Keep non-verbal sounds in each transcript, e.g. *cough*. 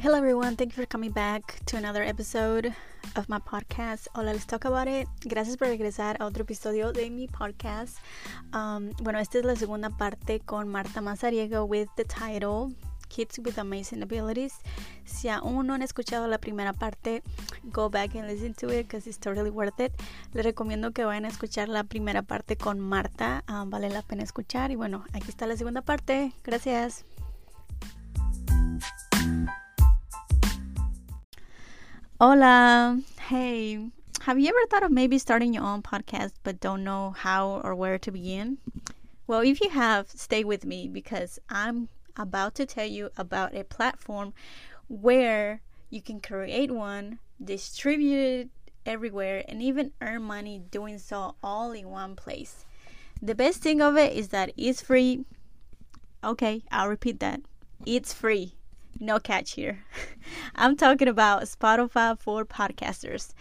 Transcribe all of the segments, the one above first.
Hello, everyone. Thank you for coming back to another episode of my podcast. Hola, let's talk about it. Gracias por regresar a otro episodio de mi podcast. Um, bueno, esta es la segunda parte con Marta Mazariego with the title Kids with Amazing Abilities. Si aún no han escuchado la primera parte, go back and listen to it because it's totally worth it. Les recomiendo que vayan a escuchar la primera parte con Marta. Um, vale la pena escuchar. Y bueno, aquí está la segunda parte. Gracias. Hola. Hey. Have you ever thought of maybe starting your own podcast but don't know how or where to begin? Well, if you have, stay with me because I'm about to tell you about a platform where you can create one, distribute it everywhere, and even earn money doing so all in one place. The best thing of it is that it's free. Okay, I'll repeat that. It's free no catch here. *laughs* I'm talking about Spotify for podcasters.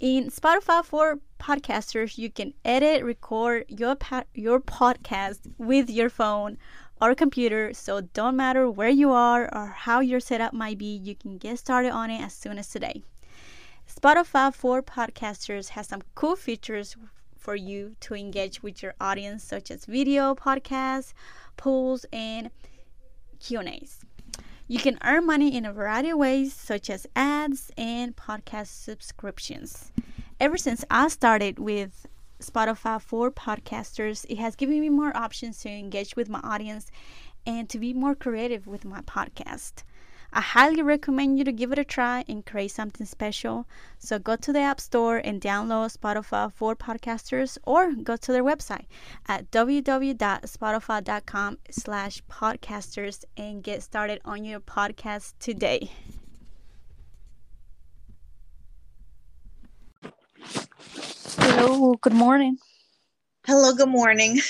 In Spotify for podcasters, you can edit, record your pa- your podcast with your phone or computer. So don't matter where you are or how your setup might be, you can get started on it as soon as today. Spotify for podcasters has some cool features for you to engage with your audience, such as video, podcasts, polls, and Q&As. You can earn money in a variety of ways, such as ads and podcast subscriptions. Ever since I started with Spotify for podcasters, it has given me more options to engage with my audience and to be more creative with my podcast. I highly recommend you to give it a try and create something special. So go to the App Store and download Spotify for podcasters or go to their website at www.spotify.com slash podcasters and get started on your podcast today. Hello, good morning. Hello, good morning. *laughs*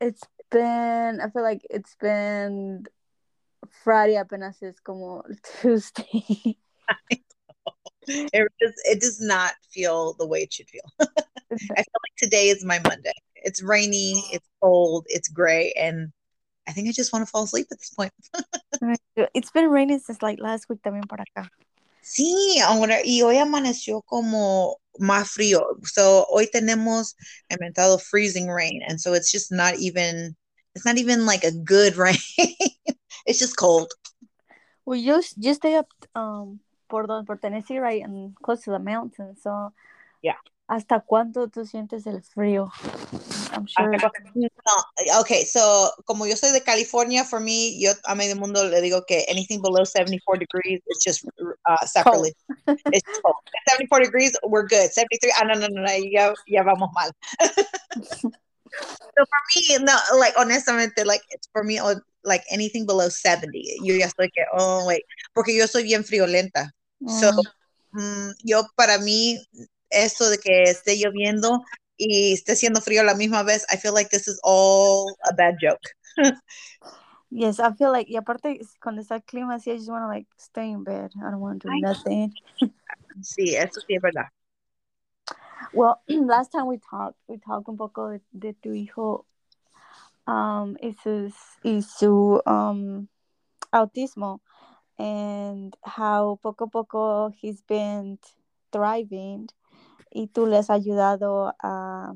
it's been, I feel like it's been Friday apenas es como Tuesday. *laughs* it just it does not feel the way it should feel. *laughs* I feel like today is my Monday. It's rainy, it's cold, it's gray, and I think I just want to fall asleep at this point. *laughs* it's been raining since like last week también por acá. Sí, ahora, y hoy amaneció como más frío. So hoy tenemos inventado freezing rain, and so it's just not even it's not even like a good rain. It's just cold. Well, you you stay up um por por Tennessee, right, and close to the mountain. So yeah. ¿Hasta cuánto tú sientes el frío? I'm sure. No, okay, so como yo soy de California, for me, yo a medio mundo le digo que anything below 74 degrees is just uh, sacrilege. *laughs* it's cold. 74 degrees, we're good. 73, ah, no, no, no, no ya, ya vamos mal. *laughs* *laughs* so for me, no, like honestamente, like it's for me, like anything below 70, yo ya estoy que, oh, wait, porque yo soy bien friolenta. Mm. So, mm, yo para mí, esto de que esté lloviendo y esté haciendo frío a la misma vez, I feel like this is all a bad joke. yes, I feel like, y aparte, cuando está el clima así, I just want to like stay in bed. I don't want to do I nothing. sí, eso sí es verdad. Well, *clears throat* last time we talked, we talked un poco de, de tu hijo um, y, su um, autismo and how poco a poco he's been thriving y tú le has ayudado a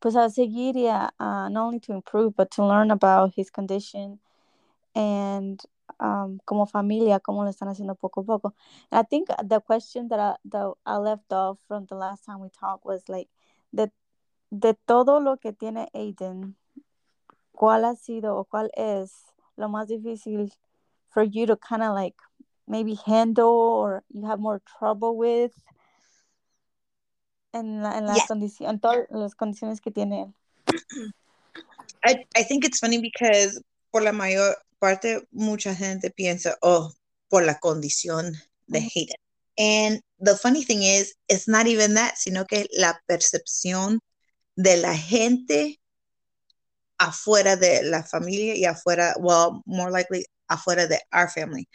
pues a seguir not only to improve but to learn about his condition and um, como familia cómo lo están haciendo poco a poco. And I think the question that I, that I left off from the last time we talked was like de, de todo lo que tiene Aiden, ¿cuál ha sido o cuál es lo más difícil for you to kind of like maybe handle or you have more trouble with en, la, en las, yeah. condiciones, en todas las condiciones que tiene él. I, I think it's funny because por la mayor parte mucha gente piensa, oh, por la condición de. Hayden. And the funny thing is, it's not even that, sino que la percepción de la gente afuera de la familia y afuera, well, more likely afuera de our family.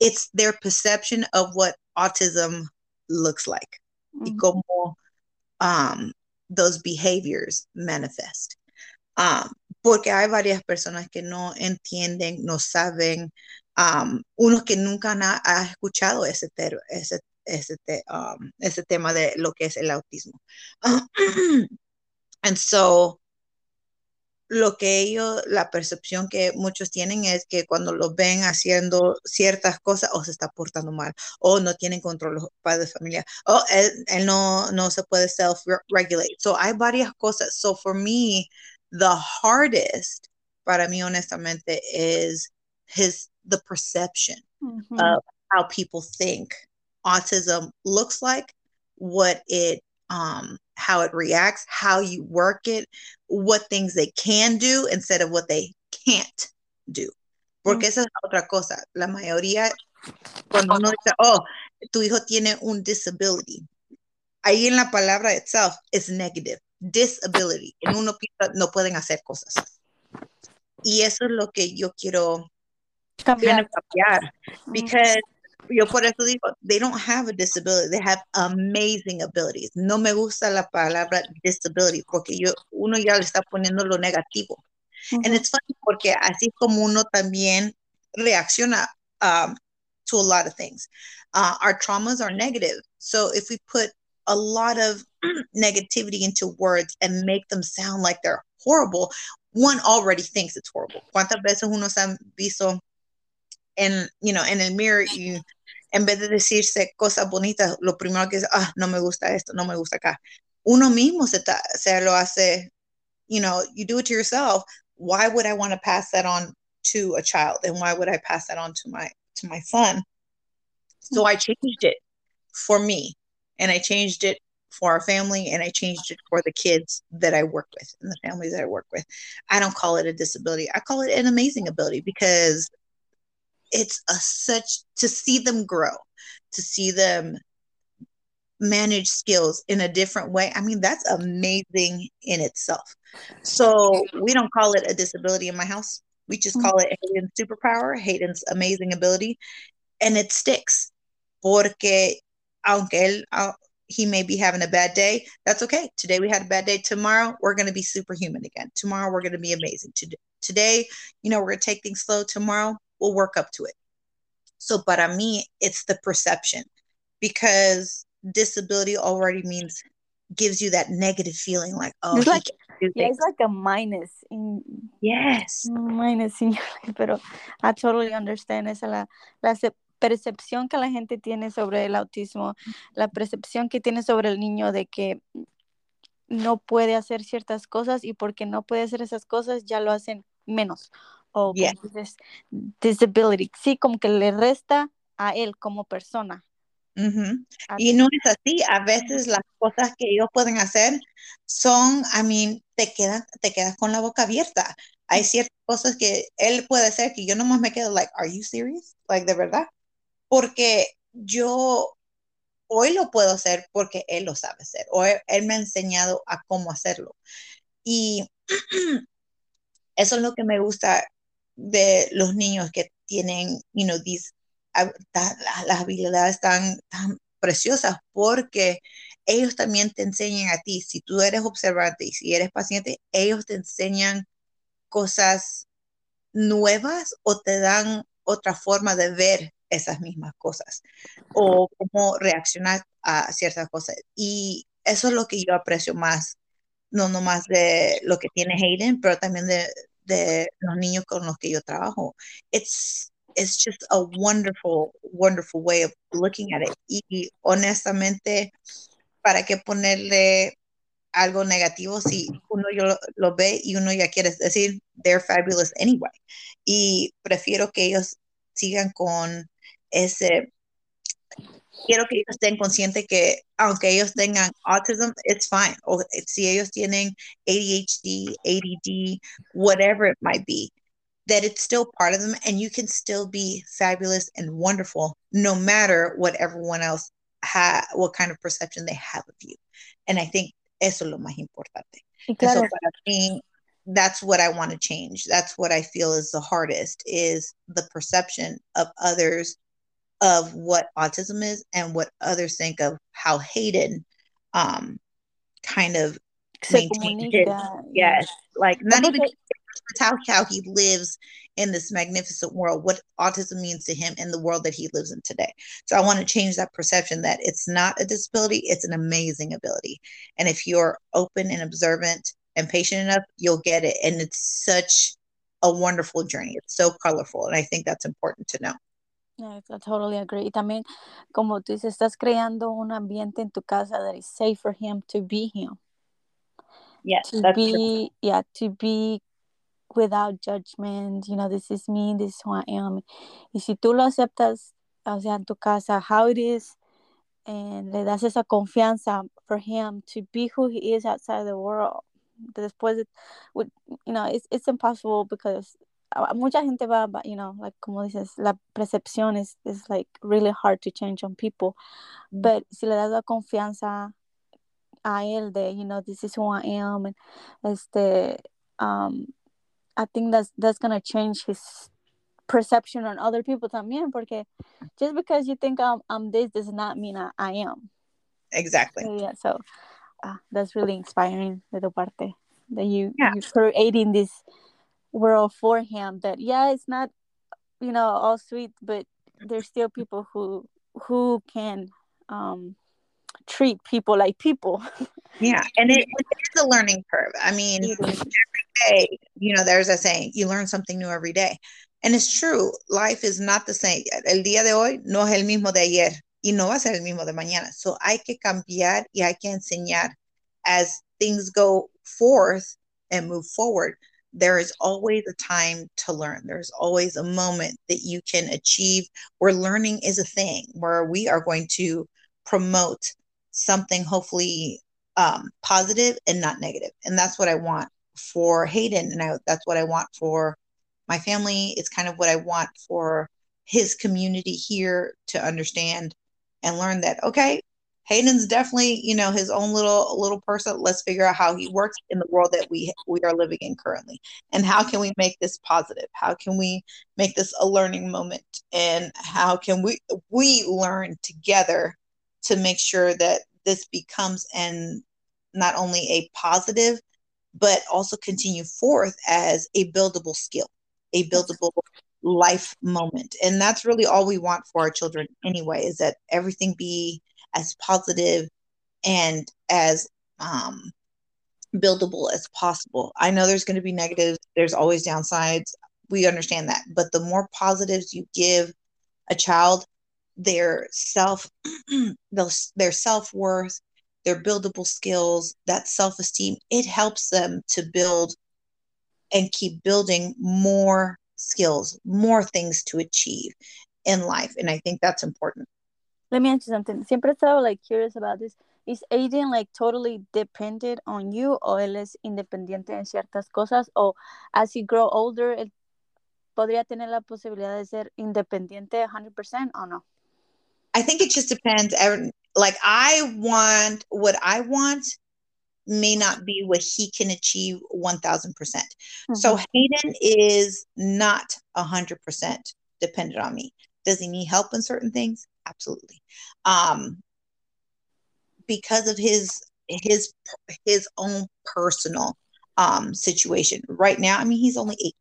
It's their perception of what autism looks like mm-hmm. y como um, those behaviors manifest. Um, porque hay varias personas que no entienden, no saben, um, unos que nunca han ha escuchado ese, ese, ese, um, ese tema de lo que es el autismo. *clears throat* and so, lo que ellos, la percepción que muchos tienen es que cuando lo ven haciendo ciertas cosas o se está portando mal o no tienen control los padres de familia o él, él no, no se puede self-regulate. So hay varias cosas. So for me, the hardest para mí honestamente is his the perception mm-hmm. of how people think autism looks like, what it um how it reacts, how you work it, what things they can do instead of what they can't do. Porque esa es otra cosa. La mayoría, cuando uno dice, oh, tu hijo tiene un disability, ahí en la palabra itself es negative. Disability. En uno piensa, no pueden hacer cosas. Y eso es lo que yo quiero cambiar. cambiar. Mm. Because yo por eso digo, they don't have a disability, they have amazing abilities. No me gusta la palabra disability porque yo, uno ya le está poniendo lo negativo. And it's funny porque así como uno también reacciona um, to a lot of things. Uh, our traumas are negative. So if we put a lot of *clears throat* negativity into words and make them sound like they're horrible, one already thinks it's horrible. ¿Cuántas veces uno se ha visto en, you know, en el mirror y en vez de decirse cosas bonitas, lo primero que es, ah, no me gusta esto, no me gusta acá. Uno mismo se, ta, se lo hace, you know, you do it to yourself. Why would I want to pass that on to a child? And why would I pass that on to my to my son? So I changed it for me and I changed it for our family and I changed it for the kids that I work with and the families that I work with. I don't call it a disability. I call it an amazing ability because it's a such to see them grow, to see them manage skills in a different way. I mean, that's amazing in itself. So we don't call it a disability in my house. We just mm. call it Hayden's superpower, Hayden's amazing ability, and it sticks. Porque aunque él, uh, he may be having a bad day, that's okay. Today we had a bad day. Tomorrow we're going to be superhuman again. Tomorrow we're going to be amazing. Today, you know, we're going to take things slow. Tomorrow we'll work up to it. So, para mí, it's the perception because disability already means gives you that negative feeling like, oh, it's like, yeah, it's like a minus in yes. minus in your pero I totally understand esa la, la percepción que la gente tiene sobre el autismo, la percepción que tiene sobre el niño de que no puede hacer ciertas cosas y porque no puede hacer esas cosas ya lo hacen menos o yeah. dices, disability, sí, como que le resta a él como persona. Uh -huh. Y no es así, a veces las cosas que ellos pueden hacer son, I mean, te quedas, te quedas con la boca abierta. Hay ciertas cosas que él puede hacer que yo nomás me quedo like, are you serious? Like, de verdad. Porque yo hoy lo puedo hacer porque él lo sabe hacer, o él, él me ha enseñado a cómo hacerlo. Y *clears throat* eso es lo que me gusta de los niños que tienen, you know, these, las habilidades tan, tan preciosas porque ellos también te enseñan a ti, si tú eres observante y si eres paciente, ellos te enseñan cosas nuevas o te dan otra forma de ver esas mismas cosas o cómo reaccionar a ciertas cosas. Y eso es lo que yo aprecio más, no nomás de lo que tiene Hayden, pero también de, de los niños con los que yo trabajo. It's, it's just a wonderful, wonderful way of looking at it. Y honestamente, ¿para qué ponerle algo negativo si uno yo lo, lo, ve y uno ya quiere decir, they're fabulous anyway? Y prefiero que ellos sigan con ese quiero que ellos estén conscientes que aunque ellos tengan autism, it's fine. O si ellos tienen ADHD, ADD, whatever it might be, that it's still part of them and you can still be fabulous and wonderful no matter what everyone else ha what kind of perception they have of you. And I think eso es lo más importante. Claro. So para mí, that's what I want to change. That's what I feel is the hardest is the perception of others of what autism is and what others think of how Hayden um kind of maintained it. Yes, like not even how, how he lives in this magnificent world, what autism means to him in the world that he lives in today. So I want to change that perception that it's not a disability, it's an amazing ability. And if you're open and observant and patient enough, you'll get it. And it's such a wonderful journey. It's so colorful. And I think that's important to know. I totally agree. Y también, como tú dices, estás creando un ambiente en tu casa that is safe for him to be him. Yeah, to be, true. yeah, to be without judgment, you know, this is me, this is who I am. Y si tú lo aceptas, o sea, en tu casa, how it is, and le das esa confianza for him to be who he is outside the world. Después, you know, it's, it's impossible because mucha gente va, you know, like como dices, la percepción is, is like really hard to change on people. Mm. But si le das la confianza a él de, you know, this is who I am, and este, um, I think that's that's gonna change his perception on other people también, porque just because you think I'm, I'm this does not mean I, I am. Exactly. So, yeah, so uh, that's really inspiring de tu parte that you yeah. you're creating this world for him. That yeah, it's not you know all sweet, but there's still people who who can um treat people like people. *laughs* Yeah, and it, it's a learning curve. I mean, every day, you know, there's a saying, you learn something new every day. And it's true, life is not the same. El día de hoy no es el mismo de ayer y no va a ser el mismo de mañana. So hay que cambiar y hay que enseñar as things go forth and move forward. There is always a time to learn. There's always a moment that you can achieve where learning is a thing, where we are going to promote something hopefully um, positive and not negative. And that's what I want for Hayden. And I, that's what I want for my family. It's kind of what I want for his community here to understand and learn that, okay, Hayden's definitely, you know, his own little little person. Let's figure out how he works in the world that we we are living in currently, and how can we make this positive? How can we make this a learning moment? And how can we we learn together to make sure that this becomes an not only a positive but also continue forth as a buildable skill a buildable life moment and that's really all we want for our children anyway is that everything be as positive and as um, buildable as possible. I know there's going to be negatives there's always downsides we understand that but the more positives you give a child their self *clears throat* their self-worth their buildable skills that self-esteem it helps them to build and keep building more skills more things to achieve in life and i think that's important let me ask you something siempre estaba like curious about this is Aiden like totally dependent on you o él es independiente en ciertas cosas o as he grow older él podría tener la posibilidad de ser independiente 100% o no I think it just depends. Like I want what I want may not be what he can achieve 1000%. percent mm hmm So Hayden is not 100% dependent on me. Does he need help in certain things? Absolutely. Um, because of his his his own personal um situation. Right now, I mean he's only 8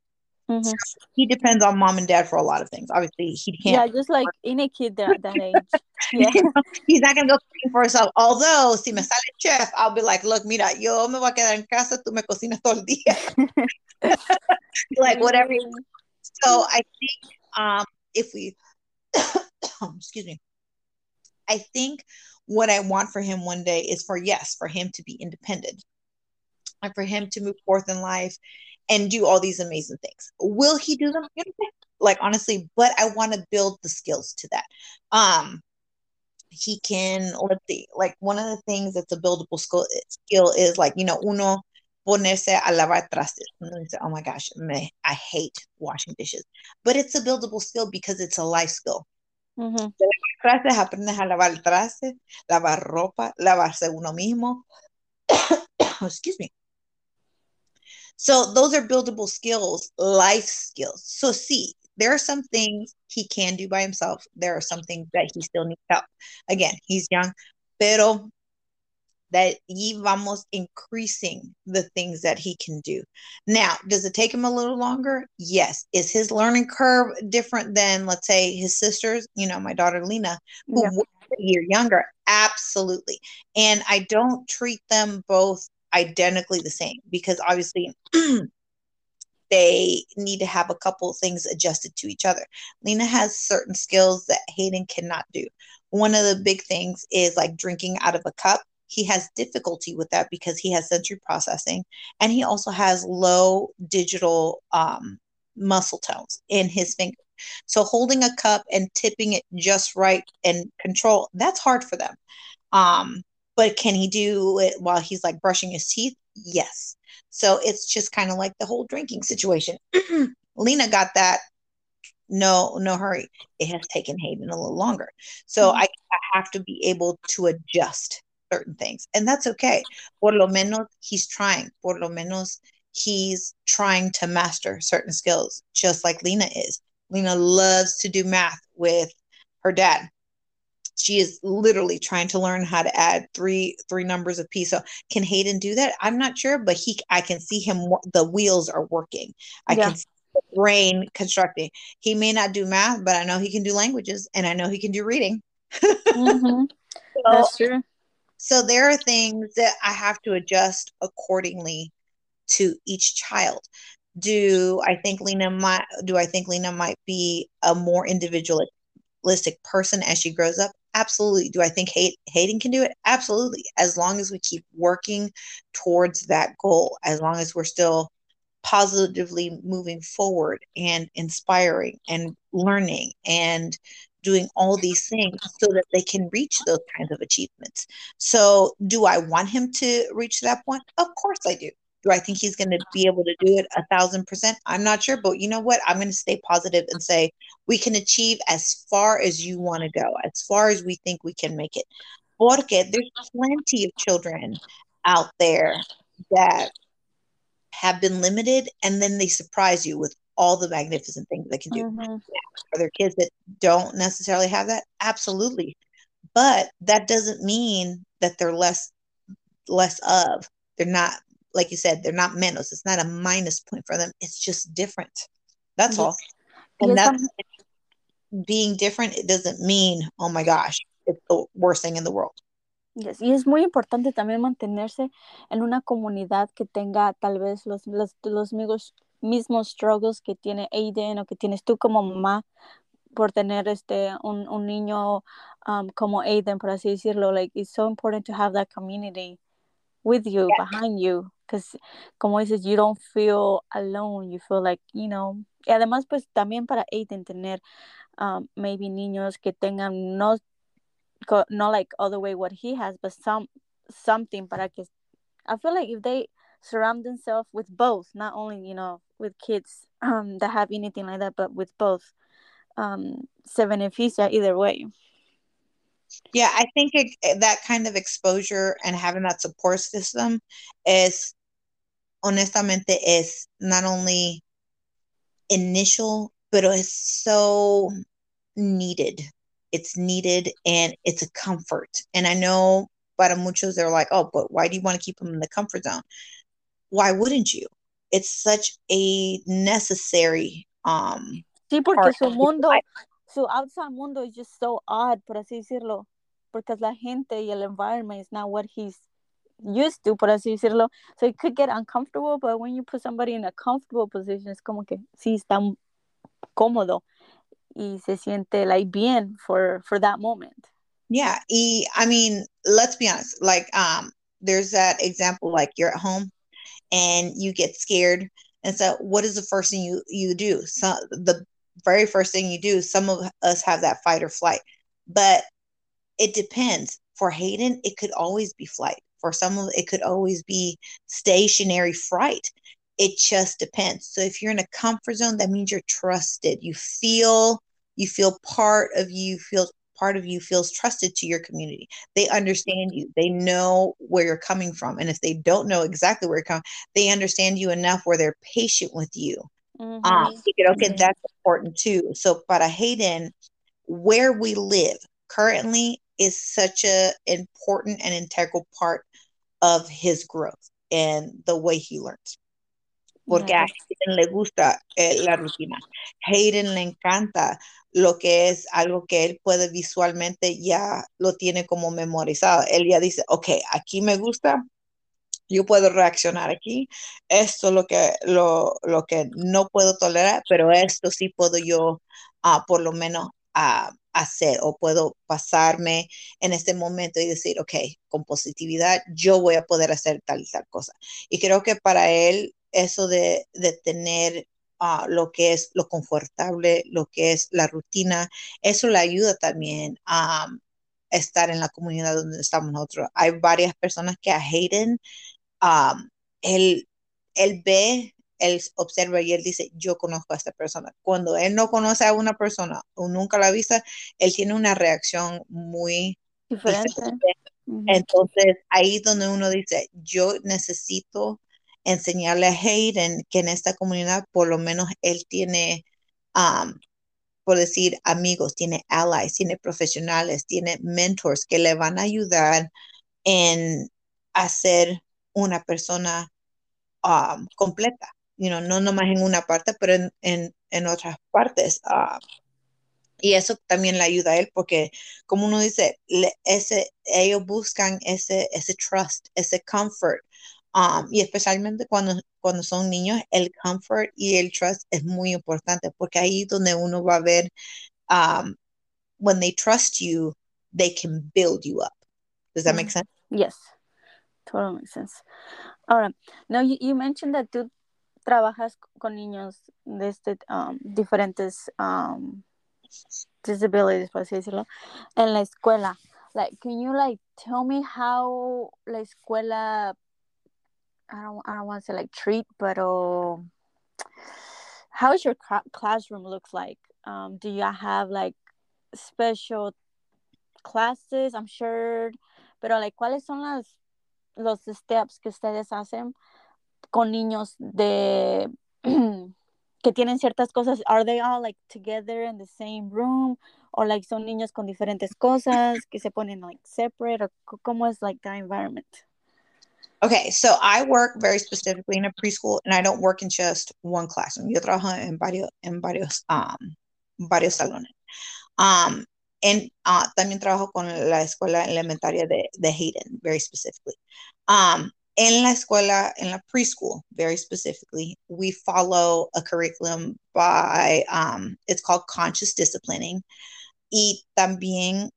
Mm-hmm. He depends on mom and dad for a lot of things. Obviously, he can't. Yeah, just like *laughs* any kid that, that age. Yeah. He's not gonna go cooking for himself. Although, si me sale chef, I'll be like, look, mira, yo me voy a quedar en casa, tú me cocinas todo el día. *laughs* like whatever. So I think um, if we, *clears throat* excuse me, I think what I want for him one day is for yes, for him to be independent, and for him to move forth in life and do all these amazing things. Will he do them? Like honestly, but I want to build the skills to that. Um, he can let's see, like one of the things that's a buildable skill skill is like you know uno ponerse a lavar trastes. Oh my gosh, I hate washing dishes, but it's a buildable skill because it's a life skill. Trastes, aprendes a lavar el traste, lavar ropa, mismo. *coughs* Excuse me. So those are buildable skills, life skills. So see, there are some things he can do by himself. There are some things that he still needs help. Again, he's young, pero that y vamos increasing the things that he can do. Now, does it take him a little longer? Yes. Is his learning curve different than, let's say, his sisters? You know, my daughter Lena, who yeah. was a year younger. Absolutely. And I don't treat them both identically the same because obviously *clears throat* they need to have a couple things adjusted to each other. Lena has certain skills that Hayden cannot do. One of the big things is like drinking out of a cup he has difficulty with that because he has sensory processing and he also has low digital um, muscle tones in his finger. So holding a cup and tipping it just right and control, that's hard for them. Um, but can he do it while he's like brushing his teeth? Yes. So it's just kind of like the whole drinking situation. *clears throat* Lena got that. No, no hurry. It has taken Hayden a little longer. So mm-hmm. I, I have to be able to adjust certain things. And that's okay. Por lo menos he's trying. Por lo menos he's trying to master certain skills, just like Lena is. Lena loves to do math with her dad. She is literally trying to learn how to add three three numbers of p. So can Hayden do that? I'm not sure, but he I can see him. The wheels are working. I yeah. can see the brain constructing. He may not do math, but I know he can do languages, and I know he can do reading. *laughs* mm-hmm. so, That's true. So there are things that I have to adjust accordingly to each child. Do I think Lena might do I think Lena might be a more individualistic person as she grows up? Absolutely. Do I think Hay- Hayden can do it? Absolutely. As long as we keep working towards that goal, as long as we're still positively moving forward and inspiring and learning and doing all these things so that they can reach those kinds of achievements. So, do I want him to reach that point? Of course I do. Do I think he's going to be able to do it a thousand percent? I'm not sure, but you know what? I'm going to stay positive and say we can achieve as far as you want to go, as far as we think we can make it. Porque there's plenty of children out there that have been limited and then they surprise you with all the magnificent things they can do. Mm-hmm. Are there kids that don't necessarily have that? Absolutely. But that doesn't mean that they're less less of. They're not like you said, they're not menos. It's not a minus point for them. It's just different. That's yes. all. And yes, that's I'm... being different, it doesn't mean, oh my gosh, it's the worst thing in the world. Yes. Y es muy importante también mantenerse en una comunidad que tenga tal vez los, los, los amigos mismos struggles que tiene Aiden o que tienes tú como mamá por tener este un, un niño um, como Aiden, por así decirlo. Like, it's so important to have that community with you, yeah. behind you. Because, como dices, you don't feel alone. You feel like, you know. Y además, pues también para Aiden tener um, maybe niños que tengan no, no like all the way what he has, but some something para que. I feel like if they surround themselves with both, not only, you know, with kids um, that have anything like that, but with both. Um, se beneficia either way. Yeah, I think it, that kind of exposure and having that support system is, honestamente, is not only initial, but it's so needed. It's needed and it's a comfort. And I know para muchos, they're like, oh, but why do you want to keep them in the comfort zone? Why wouldn't you? It's such a necessary um Sí, porque su mundo, su outside mundo is just so odd, por así decirlo, porque la gente y el environment is not what he's used to, por así decirlo. So it could get uncomfortable, but when you put somebody in a comfortable position, es como que sí está cómodo y se siente like bien for for that moment. Yeah, y, I mean, let's be honest. Like, um, there's that example, like you're at home and you get scared. And so, what is the first thing you you do? So the very first thing you do. Some of us have that fight or flight, but it depends. For Hayden, it could always be flight. For some of it could always be stationary fright. It just depends. So if you're in a comfort zone, that means you're trusted. You feel you feel part of you feel part of you feels trusted to your community. They understand you. They know where you're coming from. And if they don't know exactly where you're coming, they understand you enough where they're patient with you. Mm-hmm. Um, okay, mm-hmm. that's important too. So but para Hayden, where we live currently is such a important and integral part of his growth and the way he learns. Porque a Hayden le gusta eh, la rutina. Hayden le encanta lo que es algo que él puede visualmente ya lo tiene como memorizado. Él ya dice, ok, aquí me gusta, yo puedo reaccionar aquí, esto es lo que, lo, lo que no puedo tolerar, pero esto sí puedo yo uh, por lo menos uh, hacer o puedo pasarme en este momento y decir, ok, con positividad yo voy a poder hacer tal y tal cosa. Y creo que para él eso de, de tener uh, lo que es lo confortable, lo que es la rutina, eso le ayuda también a um, estar en la comunidad donde estamos nosotros. Hay varias personas que a Hayden um, él, él ve, él observa y él dice, yo conozco a esta persona. Cuando él no conoce a una persona o nunca la vista, él tiene una reacción muy diferente. diferente. Entonces, ahí donde uno dice, yo necesito enseñarle a Hayden que en esta comunidad por lo menos él tiene, um, por decir, amigos, tiene allies, tiene profesionales, tiene mentors que le van a ayudar en hacer una persona um, completa, you know, no nomás en una parte, pero en, en, en otras partes. Uh, y eso también le ayuda a él porque, como uno dice, ese, ellos buscan ese, ese trust, ese comfort. Um, y especialmente cuando, cuando son niños, el comfort y el trust es muy importante porque ahí es donde uno va a ver, um, when they trust you, they can build you up. Does that make sense? Yes. Totally makes sense. Ahora, now you, you mentioned that tú trabajas con niños de este, um, diferentes um, disabilities, por así decirlo, en la escuela. Like, can you like tell me how la escuela, I don't, I don't want to say like treat, but uh, how is your classroom looks like? Um, do you have like special classes? I'm sure, pero like, ¿cuáles son las los steps que ustedes hacen con niños de *clears throat* que tienen ciertas cosas, are they all like together in the same room or like son niños con diferentes cosas que se ponen like separate or cómo es like the environment? Okay, so I work very specifically in a preschool and I don't work in just one classroom. Yo trabajo en varios en varios um varios salones. Um and uh, también trabajo con la escuela elementaria de, de Hayden, very specifically. Um, en la escuela, en la preschool, very specifically, we follow a curriculum by, um, it's called conscious disciplining. Y también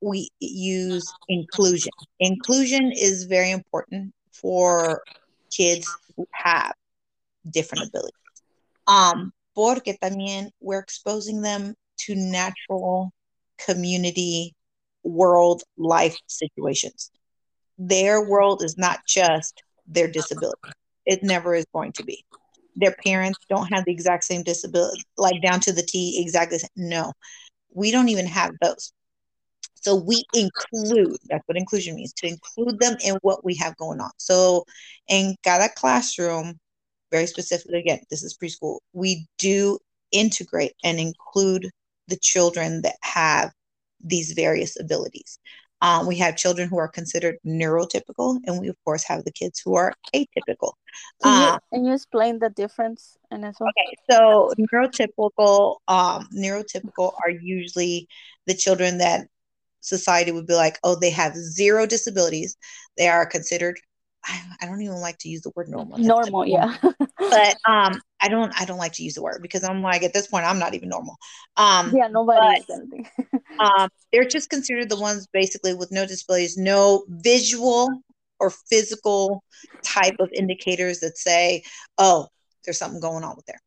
we use inclusion. Inclusion is very important for kids who have different abilities. Um, porque también we're exposing them to natural community world life situations. Their world is not just their disability. It never is going to be. Their parents don't have the exact same disability, like down to the T, exactly. No, we don't even have those. So we include, that's what inclusion means, to include them in what we have going on. So in cada classroom, very specifically, again, this is preschool, we do integrate and include the children that have these various abilities. Um, we have children who are considered neurotypical, and we of course have the kids who are atypical. Can you, um, can you explain the difference in this one? Okay, so neurotypical, um, neurotypical are usually the children that society would be like, oh, they have zero disabilities. They are considered I, don't even like to use the word normal. Normal, yeah. *laughs* but um, I don't I don't like to use the word because I'm like at this point I'm not even normal. Um, yeah, nobody but, anything. *laughs* um, they're just considered the ones basically with no disabilities, no visual or physical type of indicators that say, oh, there's something going on with there.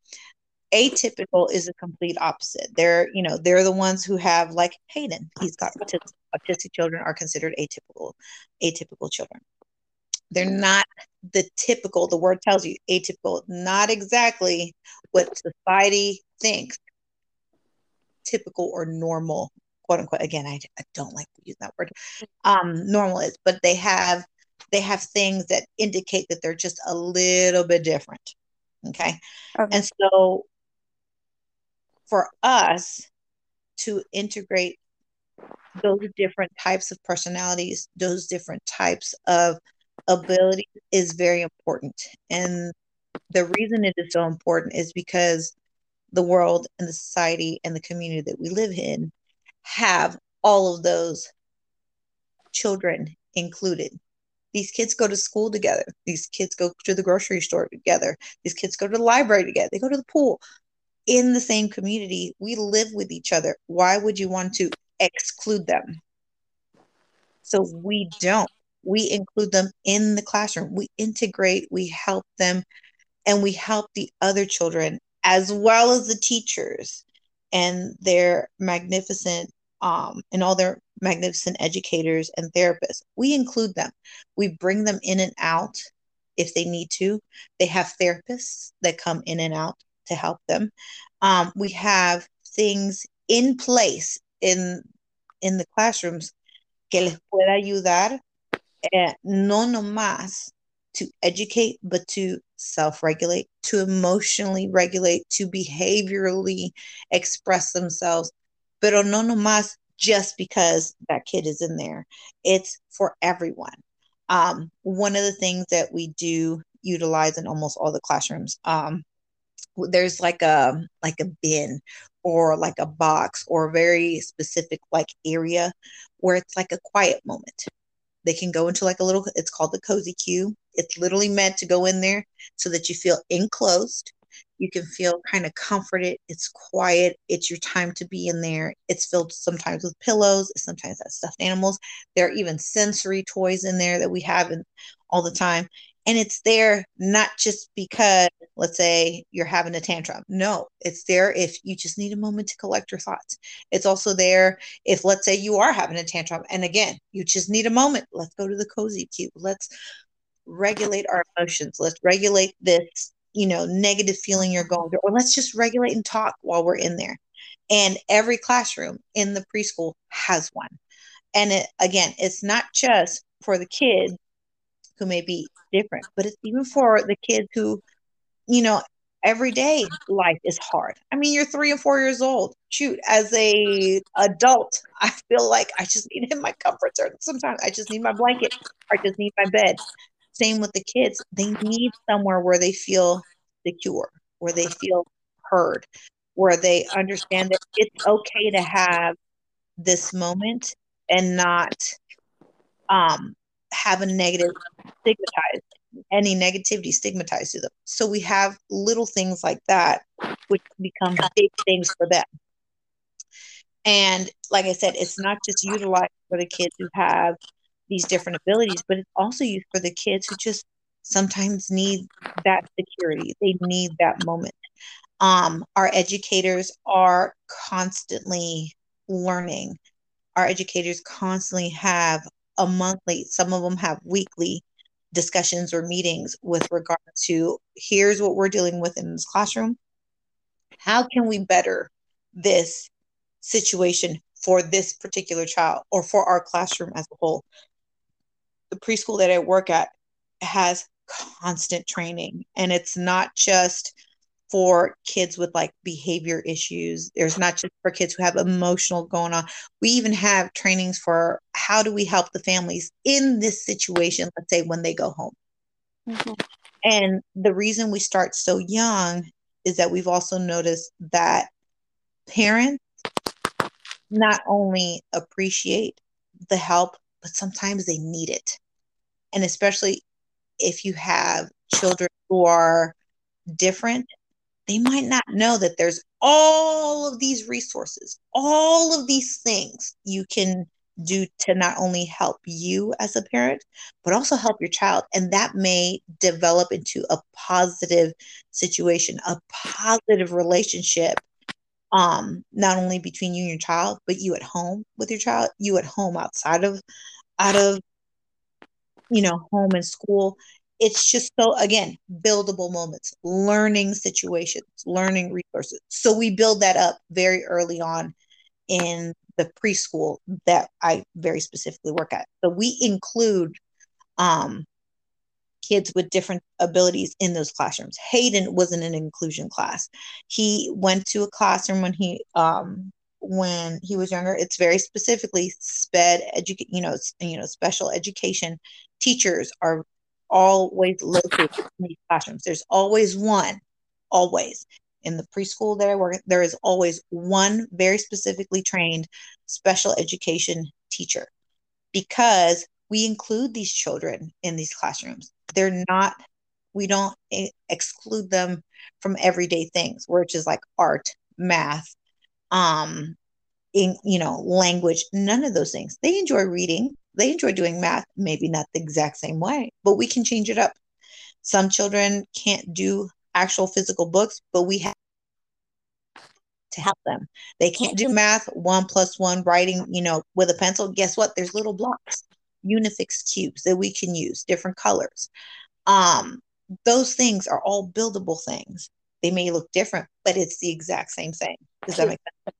Atypical is the complete opposite. They're, you know, they're the ones who have like Hayden. He's got autistic, autistic children are considered atypical, atypical children they're not the typical the word tells you atypical not exactly what society thinks typical or normal quote unquote again i, I don't like to use that word um normal is but they have they have things that indicate that they're just a little bit different okay, okay. and so for us to integrate those different types of personalities those different types of abilities is very important. And the reason it is so important is because the world and the society and the community that we live in have all of those children included. These kids go to school together. These kids go to the grocery store together. These kids go to the library together. They go to the pool. In the same community, we live with each other. Why would you want to exclude them? So we don't. We include them in the classroom. We integrate, we help them, and we help the other children as well as the teachers and their magnificent um, and all their magnificent educators and therapists. We include them. We bring them in and out if they need to. They have therapists that come in and out to help them. Um, we have things in place in in the classrooms que les pueda ayudar eh, no nomás to educate, but to self regulate, to emotionally regulate, to behaviorally express themselves. Pero no nomás just because that kid is in there. It's for everyone. Um, one of the things that we do utilize in almost all the classrooms, um, there's like a like a bin or like a box or a very specific like area where it's like a quiet moment. They can go into like a little, it's called the cozy cube. It's literally meant to go in there so that you feel enclosed you can feel kind of comforted. It's quiet. It's your time to be in there. It's filled sometimes with pillows, sometimes has stuffed animals. There are even sensory toys in there that we have in, all the time. And it's there not just because, let's say, you're having a tantrum. No, it's there if you just need a moment to collect your thoughts. It's also there if, let's say, you are having a tantrum. And again, you just need a moment. Let's go to the cozy cube. Let's regulate our emotions. Let's regulate this you know negative feeling you're going through or let's just regulate and talk while we're in there and every classroom in the preschool has one and it, again it's not just for the kids who may be different but it's even for the kids who you know everyday life is hard. I mean you're three and four years old. Shoot as a adult *laughs* i feel like i just need *laughs* my comfort zone sometimes i just need my blanket i just need my bed. Same with the kids. They need somewhere where they feel secure, where they feel heard, where they understand that it's okay to have this moment and not um, have a negative stigmatized any negativity stigmatized to them. So we have little things like that, which become big things for them. And like I said, it's not just utilized for the kids who have these different abilities, but it's also used for the kids who just sometimes need that security. They need that moment. Um, our educators are constantly learning. Our educators constantly have a monthly, some of them have weekly discussions or meetings with regard to here's what we're dealing with in this classroom. How can we better this situation for this particular child or for our classroom as a whole? the preschool that I work at has constant training and it's not just for kids with like behavior issues. There's not just for kids who have emotional going on. We even have trainings for how do we help the families in this situation, let's say when they go home. Mm-hmm. And the reason we start so young is that we've also noticed that parents not only appreciate the help, but sometimes they need it. And especially if you have children who are different, they might not know that there's all of these resources, all of these things you can do to not only help you as a parent, but also help your child. And that may develop into a positive situation, a positive relationship um not only between you and your child but you at home with your child you at home outside of out of you know home and school it's just so again buildable moments learning situations learning resources. So we build that up very early on in the preschool that i very specifically work at. So we include um, kids with different abilities in those classrooms. Hayden was in an inclusion class. He went to a classroom when he um, when he was younger. It's very specifically sped educate you know you know special education teachers are always located in these classrooms. There's always one, always. In the preschool that I work there is always one very specifically trained special education teacher because we include these children in these classrooms. They're not, we don't exclude them from everyday things, which is like art, math, um, in you know, language, none of those things. They enjoy reading, they enjoy doing math, maybe not the exact same way, but we can change it up. Some children can't do actual physical books, but we have to help them. They can't do math, one plus one, writing, you know, with a pencil. Guess what? There's little blocks, Unifix cubes that we can use, different colors. Um, those things are all buildable things. They may look different, but it's the exact same thing. Does that make sense?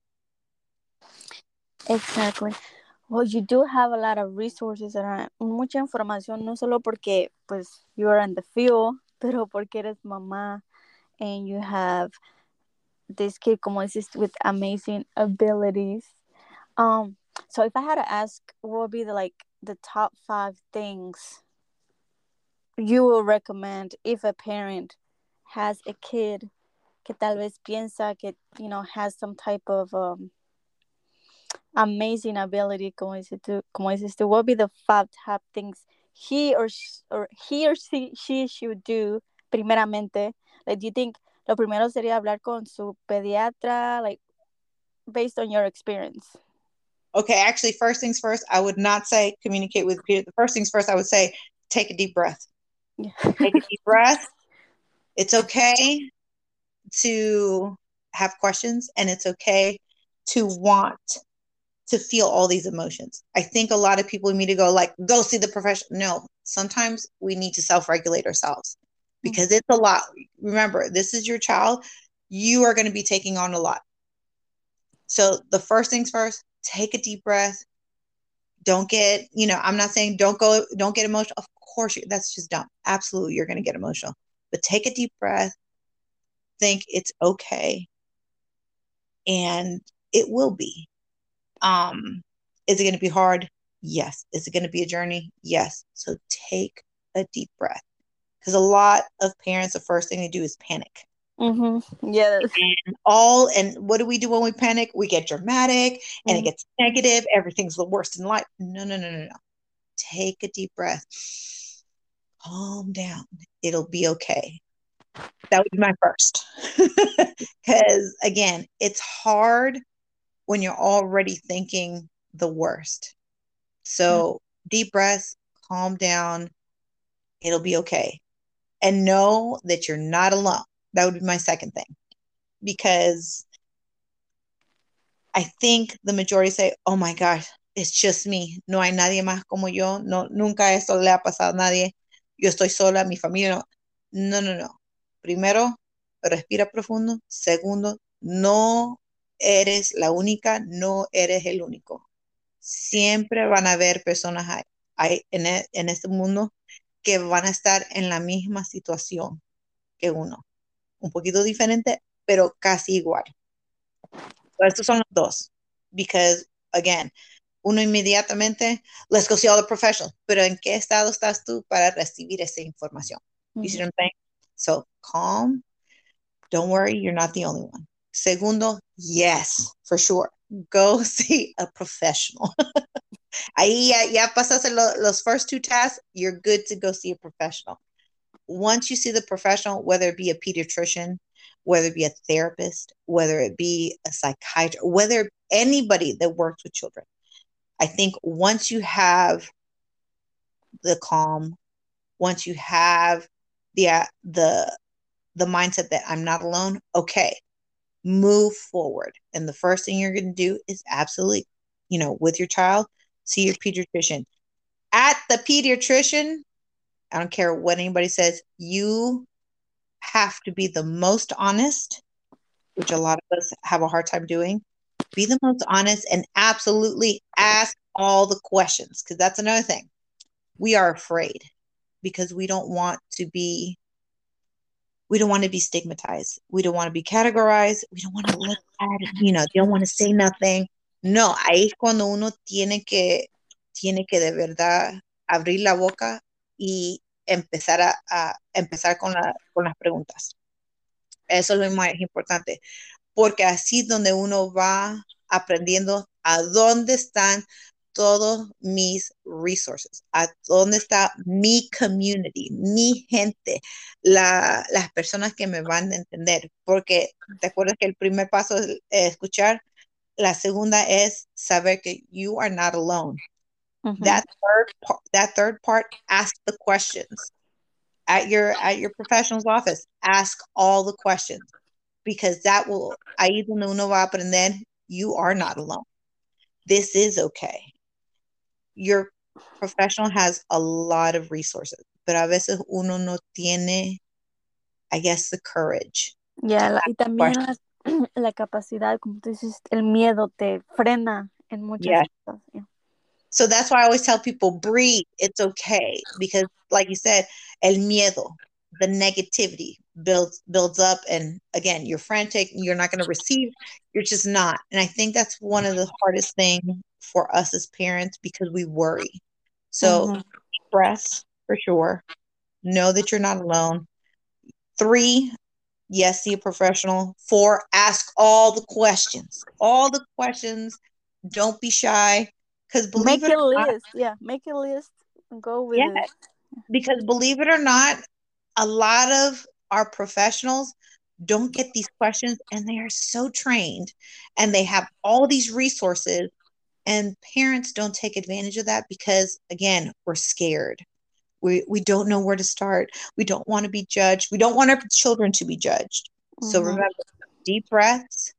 Exactly. Well, you do have a lot of resources and mucha información, no solo porque pues you are in the field, *laughs* pero porque eres mamá and you have this kid, como dices, with amazing abilities. Um, so if I had to ask, what would be the like the top five things you will recommend if a parent has a kid que tal vez piensa que you know has some type of um, amazing ability como dices tú, como dices tú, what be the five top things he or she, or he or she, she should do primeramente? Like, do you think lo primero sería hablar con su pediatra, like based on your experience? Okay, actually, first things first, I would not say communicate with Peter. The first things first, I would say take a deep breath. Yeah. take a deep breath. *laughs* It's okay to have questions and it's okay to want to feel all these emotions. I think a lot of people need to go like go see the professional. No, sometimes we need to self-regulate ourselves because mm-hmm. it's a lot. Remember, this is your child. You are going to be taking on a lot. So the first things first, take a deep breath. Don't get, you know, I'm not saying don't go, don't get emotional. Of course, you, that's just dumb. Absolutely, you're going to get emotional. But take a deep breath. Think it's okay. And it will be. Um, is it going to be hard? Yes. Is it going to be a journey? Yes. So take a deep breath because a lot of parents, the first thing they do is panic. Mm-hmm. Yeah. And all, and what do we do when we panic? We get dramatic and mm-hmm. it gets negative. Everything's the worst in life. No, no, no, no, no. Take a deep breath. Calm down. It'll be okay. That would be my first. *laughs* Because again, it's hard when you're already thinking the worst. So mm-hmm. deep breaths, calm down. It'll be okay. And know that you're not alone. That would be my second thing. Because I think the majority say, oh my gosh, it's just me. No hay nadie más como yo. No, nunca eso le ha pasado a nadie. Yo estoy sola, mi familia no. No, no, no. Primero, respira profundo. Segundo, no eres la única, no eres el único. Siempre van a haber personas hay, en, e, en este mundo que van a estar en la misma situación que uno. Un poquito diferente, pero casi igual. estos son los dos. Because, again, uno inmediatamente, let's go see all the professionals. Pero ¿en qué estado estás tú para recibir esa información? You see what I'm saying? So, calm. Don't worry, you're not the only one. Segundo, yes, for sure. Go *laughs* see a professional. *laughs* Ahí ya, ya pasas los first two tasks, you're good to go see a professional. Once you see the professional, whether it be a pediatrician, whether it be a therapist, whether it be a psychiatrist, whether anybody that works with children, I think once you have the calm, once you have the uh, the the mindset that I'm not alone, okay, move forward. And the first thing you're going to do is absolutely, you know, with your child, see your pediatrician. At the pediatrician, I don't care what anybody says, you have to be the most honest, which a lot of us have a hard time doing. Be the most honest and absolutely ask all the questions because that's another thing. We are afraid because we don't want to be we don't want to be stigmatized. We don't want to be categorized. We don't want to look at, you know, don't want to say nothing. No, ahí es cuando uno tiene que, tiene que de verdad abrir la boca y empezar a, a empezar con, la, con las preguntas. Eso es lo más importante, porque así es donde uno va aprendiendo a dónde están todos mis resources, a dónde está mi community, mi gente, la, las personas que me van a entender. Porque te acuerdas que el primer paso es eh, escuchar, la segunda es saber que you are not alone. That third part, that third part, ask the questions at your at your professional's office. Ask all the questions because that will ahí donde uno va a aprender. You are not alone. This is okay your professional has a lot of resources, but a veces uno no tiene, I guess, the courage. Yeah, la, y también la, *clears throat* la, capacidad, como tú dices, el miedo te frena en muchas yeah. cosas. Yeah. So that's why I always tell people breathe. It's okay because, like you said, el miedo, the negativity builds builds up, and again, you're frantic. You're not going to receive. You're just not. And I think that's one of the hardest things for us as parents because we worry. So, mm-hmm. stress for sure. Know that you're not alone. Three, yes, see a professional. Four, ask all the questions. All the questions. Don't be shy. Because make a list. Not, yeah, make a list and go with yeah, it. Because believe it or not, a lot of our professionals don't get these questions and they are so trained and they have all these resources and parents don't take advantage of that because, again, we're scared. We, we don't know where to start. We don't want to be judged. We don't want our children to be judged. Mm-hmm. So remember, deep breaths.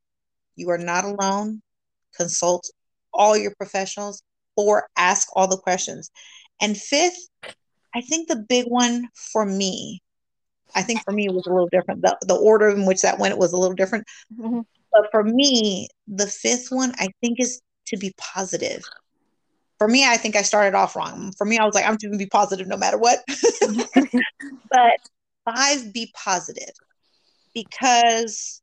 You are not alone. Consult all your professionals or ask all the questions. And fifth, I think the big one for me, I think for me it was a little different. The, the order in which that went was a little different. Mm-hmm. But for me, the fifth one I think is to be positive. For me, I think I started off wrong. For me, I was like, I'm just going to be positive no matter what. *laughs* but five, be positive because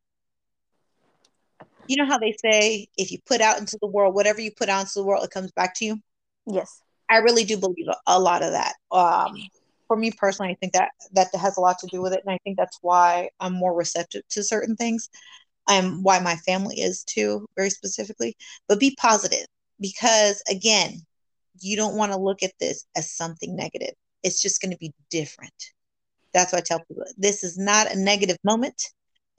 you know how they say if you put out into the world whatever you put out into the world it comes back to you yes i really do believe a lot of that um, for me personally i think that that has a lot to do with it and i think that's why i'm more receptive to certain things um, why my family is too, very specifically. But be positive because, again, you don't want to look at this as something negative. It's just going to be different. That's what I tell people. This is not a negative moment.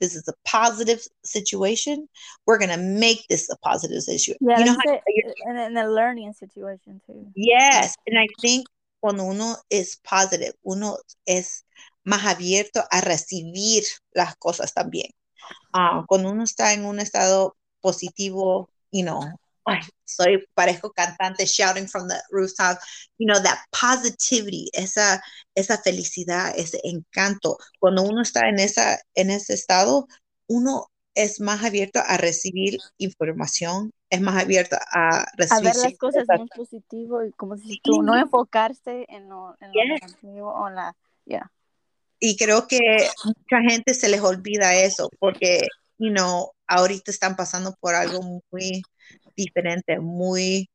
This is a positive situation. We're going to make this a positive situation. Yeah, you know how, and, and a learning situation too. Yes. And I think cuando uno es positive, uno es más abierto a recibir las cosas también. uh, cuando uno está en un estado positivo, you know, ay, soy, parezco cantante shouting from the rooftop, you know, that positivity, esa, esa felicidad, ese encanto. Cuando uno está en, esa, en ese estado, uno es más abierto a recibir información, es más abierto a recibir. A ver las cosas más positivo y como si tú, no enfocarse en lo, en lo negativo o la, yeah y creo que mucha gente se les olvida eso porque, you know, ahorita están pasando por algo muy diferente, muy,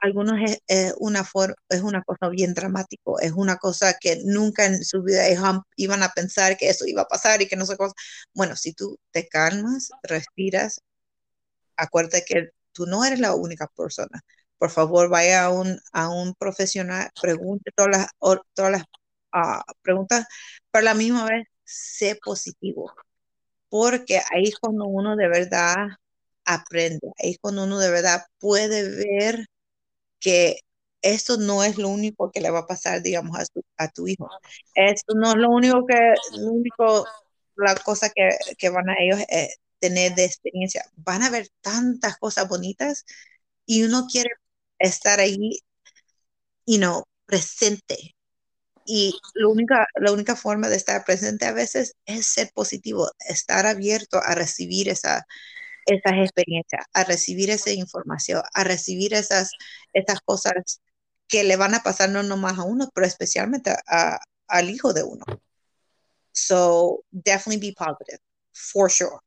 algunos es, una es una cosa bien dramático, es una cosa que nunca en su vida iban a pensar que eso iba a pasar y que no sé cosa. Bueno, si tú te calmas, respiras, acuérdate que tú no eres la única persona. Por favor, vaya a un, a un profesional, pregunte todas las, todas las uh, preguntas, pero a la misma vez sé positivo, porque ahí es cuando uno de verdad aprende, ahí es cuando uno de verdad puede ver que esto no es lo único que le va a pasar, digamos, a, tu, a tu hijo. Esto no es lo único que, lo único, la cosa que, que van a ellos eh, tener de experiencia. Van a ver tantas cosas bonitas y uno quiere estar ahí, you know, presente, y la única, la única forma de estar presente a veces es ser positivo, estar abierto a recibir esa, esas experiencias, a recibir esa información, a recibir esas, esas cosas que le van a pasar no nomás a uno, pero especialmente a, al hijo de uno. So definitely be positive, for sure.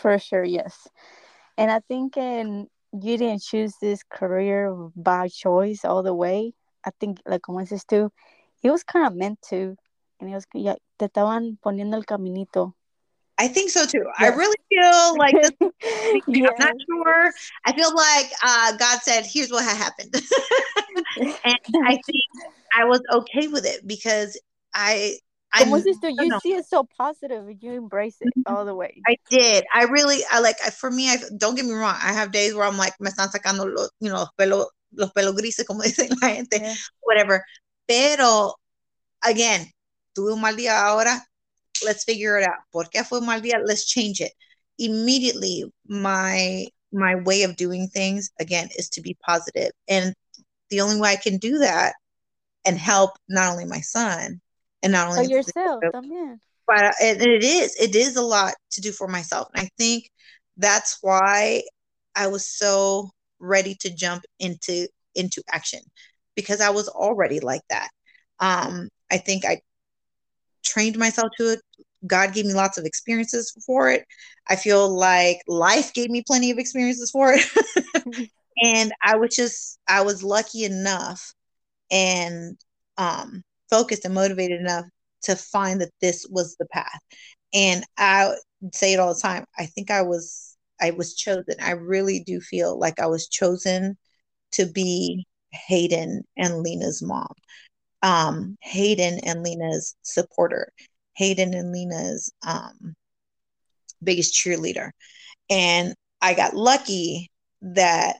For sure, yes. And I think and you didn't choose this career by choice all the way. I think, like, como dices tú, it was kind of meant to, and it was ya, te estaban poniendo el caminito. I think so too. Yes. I really feel like *laughs* this, yes. I'm not sure. I feel like uh, God said, "Here's what happened," *laughs* and I *laughs* think I was okay with it because I. Como sister, you know. see it so positive, you embrace it mm-hmm. all the way. I did. I really, I like. For me, I don't get me wrong. I have days where I'm like, me están sacando los, you know, los pelo, los pelo grises, como *laughs* dicen la gente, yeah. whatever. Pero, again, tuve un mal día ahora let's figure it out. ¿Por qué fue mal día? Let's change it. Immediately, my my way of doing things again is to be positive, and the only way I can do that and help not only my son and not only oh, yourself, también. but it, it is it is a lot to do for myself. And I think that's why I was so ready to jump into into action because I was already like that. Um, I think I trained myself to it. God gave me lots of experiences for it. I feel like life gave me plenty of experiences for it. *laughs* and I was just, I was lucky enough and um, focused and motivated enough to find that this was the path. And I say it all the time. I think I was, I was chosen. I really do feel like I was chosen to be Hayden and Lena's mom um, Hayden and Lena's supporter, Hayden and Lena's um, biggest cheerleader. And I got lucky that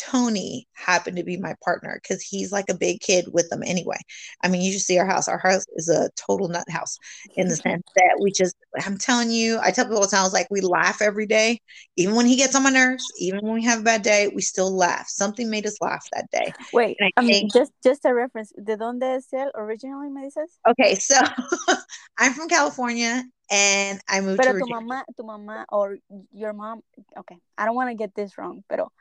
Tony happened to be my partner because he's like a big kid with them anyway. I mean, you just see our house. Our house is a total nut house in the sense *laughs* that we just, I'm telling you, I tell people all the time, I was like, we laugh every day. Even when he gets on my nerves, even when we have a bad day, we still laugh. Something made us laugh that day. Wait, I mean, just just a reference. ¿De dónde es él originally, me dices? Okay, so *laughs* I'm from California and I moved pero to tu mamá, tu mamá or your mom, okay, I don't want to get this wrong, pero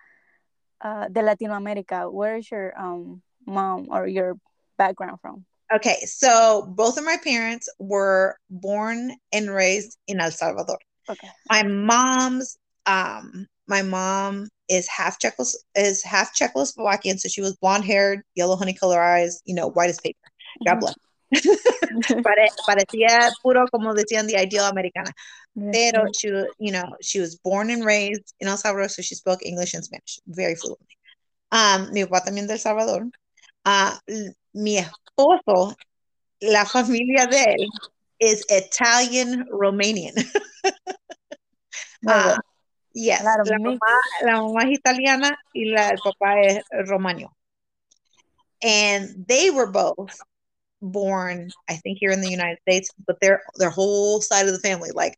uh, the de Latinoamérica, where is your um, mom or your background from? Okay, so both of my parents were born and raised in El Salvador. Okay. My mom's um my mom is half Czechos is half Czechoslovakian, so she was blonde haired, yellow honey color eyes, you know, white as paper. God mm-hmm. bless. *laughs* Pare, parecía puro como decían the ideal americana. Pero she, you know, she was born and raised in El Salvador, so she spoke English and Spanish very fluently. Um, mi papá también del Salvador. Uh, mi esposo, la familia de él is Italian Romanian. *laughs* uh, yes, la mamá, la mamá, es italiana y la, el papá es romano. And they were both born, I think, here in the United States, but their their whole side of the family, like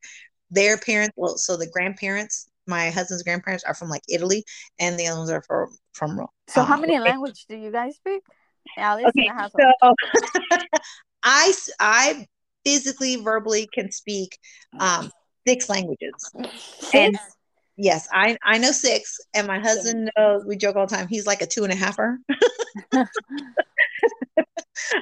their parents, well, so the grandparents, my husband's grandparents are from like Italy, and the other ones are from from. Rome. So, um, how many languages do you guys speak? okay, so *laughs* I I physically, verbally can speak um, six languages, six? and yes, I I know six, and my husband knows. We joke all the time. He's like a two and a halfer. *laughs* *laughs*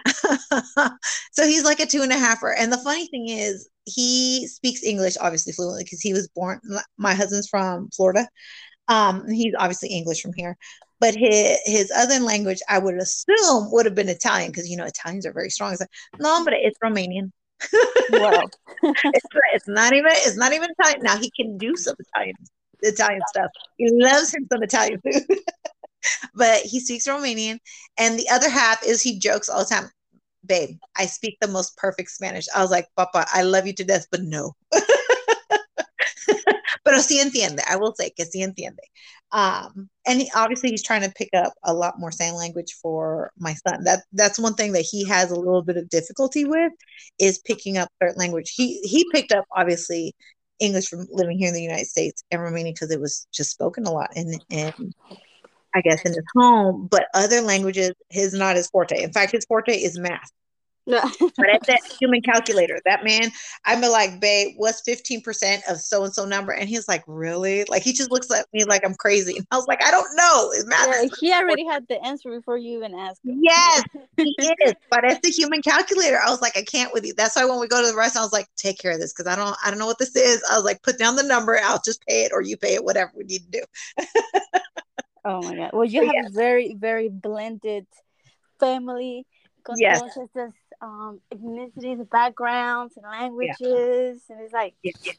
*laughs* so he's like a two and a halfer. And the funny thing is, he speaks English obviously fluently because he was born. My husband's from Florida. Um, he's obviously English from here, but his his other language I would assume would have been Italian because you know Italians are very strong. It's like, no, but it's Romanian. *laughs* well, *laughs* it's, it's not even it's not even Italian. Now he can do some Italian Italian stuff. He loves him some Italian food *laughs* but he speaks Romanian. And the other half is he jokes all the time, babe, I speak the most perfect Spanish. I was like, Papa, I love you to death, but no. *laughs* Pero sí entiende. I will say que sí entiende. Um, and he, obviously he's trying to pick up a lot more sign language for my son. That that's one thing that he has a little bit of difficulty with is picking up certain language. He he picked up obviously English from living here in the United States and Romanian because it was just spoken a lot and and I guess, in his home, but other languages, his not his forte. In fact, his forte is math. *laughs* but at that human calculator, that man, I'm like, babe, what's 15% of so and so number? And he's like, really? Like, he just looks at me like I'm crazy. And I was like, I don't know. It's math. Yeah, he already had the answer before you even asked him. Yes, *laughs* he is. But it's the human calculator. I was like, I can't with you. That's why when we go to the restaurant, I was like, take care of this because I don't, I don't know what this is. I was like, put down the number. I'll just pay it or you pay it, whatever we need to do. *laughs* Oh my god. Well, you have yeah. a very very blended family con Yes. um, ethnicities, backgrounds, and languages, and it's like, Yeah, yeah.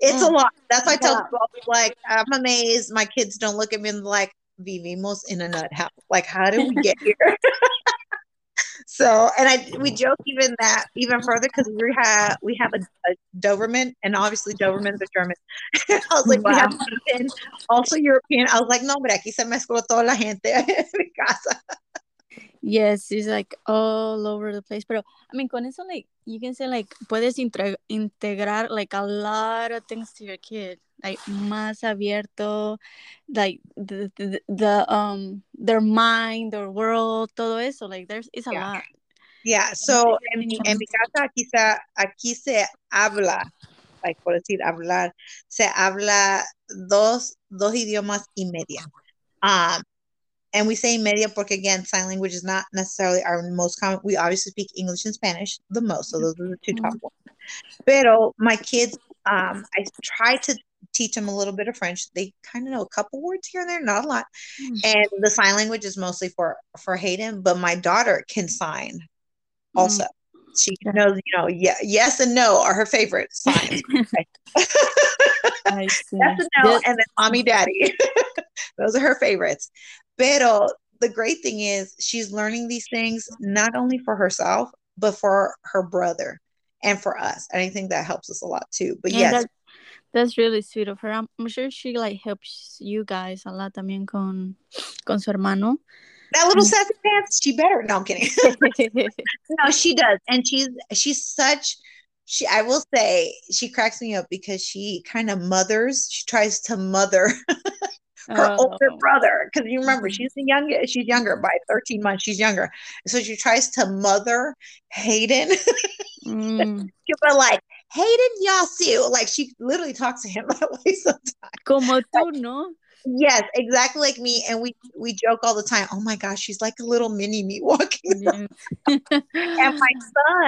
It's a Mm. lot. That's why I tell people, like, I'm amazed. My kids don't look at me and like, vivimos in a nut house. Like, how did we get here? *laughs* so, and I we joke even that even further because we have we have a, a Doberman, and obviously Dobermans are German. *laughs* I was like, we have European, also European. I was like, no, hombre, aquí se mezcló toda la gente *laughs* en mi casa. Yes, it's like all over the place. Pero, I mean, con eso, like, you can say, like, puedes integrar, like, a lot of things to your kid. Like, más abierto, like, the, the, the um, their mind, their world, todo eso. Like, there's, it's a Yeah. lot. Yeah, so en en mi casa aquí se, aquí se habla, like por decir hablar, se habla dos, dos idiomas y media. Um, and we say media porque again, sign language is not necessarily our most common. We obviously speak English and Spanish the most, so those are the two top ones. Pero my kids, um, I try to teach them a little bit of French. They kind of know a couple words here and there, not a lot. Mm. And the sign language is mostly for for Hayden, but my daughter can sign also. She knows, you know, yeah, yes and no are her favorite *laughs* signs. Yes and no, and then mommy, daddy. *laughs* Those are her favorites. Pero the great thing is she's learning these things not only for herself, but for her brother and for us. And I think that helps us a lot too. But And yes, that, that's really sweet of her. I'm, I'm sure she like helps you guys a lot también con, con su hermano. That little sassy pants, she better. No, I'm kidding. *laughs* no, she does. And she's she's such she I will say she cracks me up because she kind of mothers, she tries to mother *laughs* her Oh, older brother because you remember Mhm. she's the youngest she's younger by 13 months she's younger so she tries to mother hayden *laughs* mm, she'll be like hayden yasu like she literally talks to him that way sometimes como tú, ¿no? Yes exactly like me and we we joke all the time oh my gosh she's like a little mini me walking Yes. and my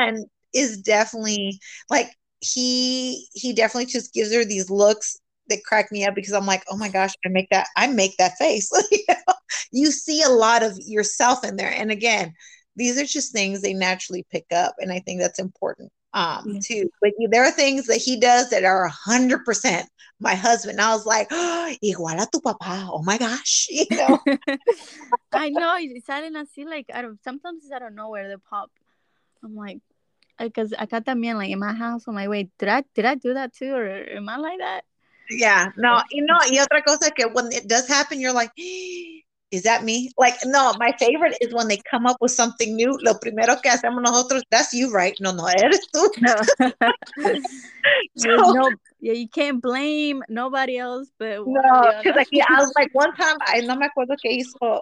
*laughs* son is definitely like he he definitely just gives her these looks that crack me up because I'm like, oh my gosh, I make that I make that face. *laughs* you, know? you see a lot of yourself in there. And again, these are just things they naturally pick up, and I think that's important um Yeah. too. But you- there are things that he does that are a hundred percent my husband. I was like, oh, *gasps* igual a tu papá. Oh my gosh, *laughs* you know. *laughs* I know, y salen así, like, out of, sometimes it's out of nowhere, they pop. I'm like, because acá también, like, in my house, I'm like, wait, did I, did I do that too? Or am I like that? Yeah, no, you know, y otra cosa que when it does happen, you're like, *gasps* is that me? Like, no, my favorite is when they come up with something new. Lo primero que hacemos nosotros, that's you, right? No, no, eres tú. *laughs* No. *laughs* So- no, yeah, you can't blame nobody else but No, because like, I was like, one time, I no me acuerdo que hizo,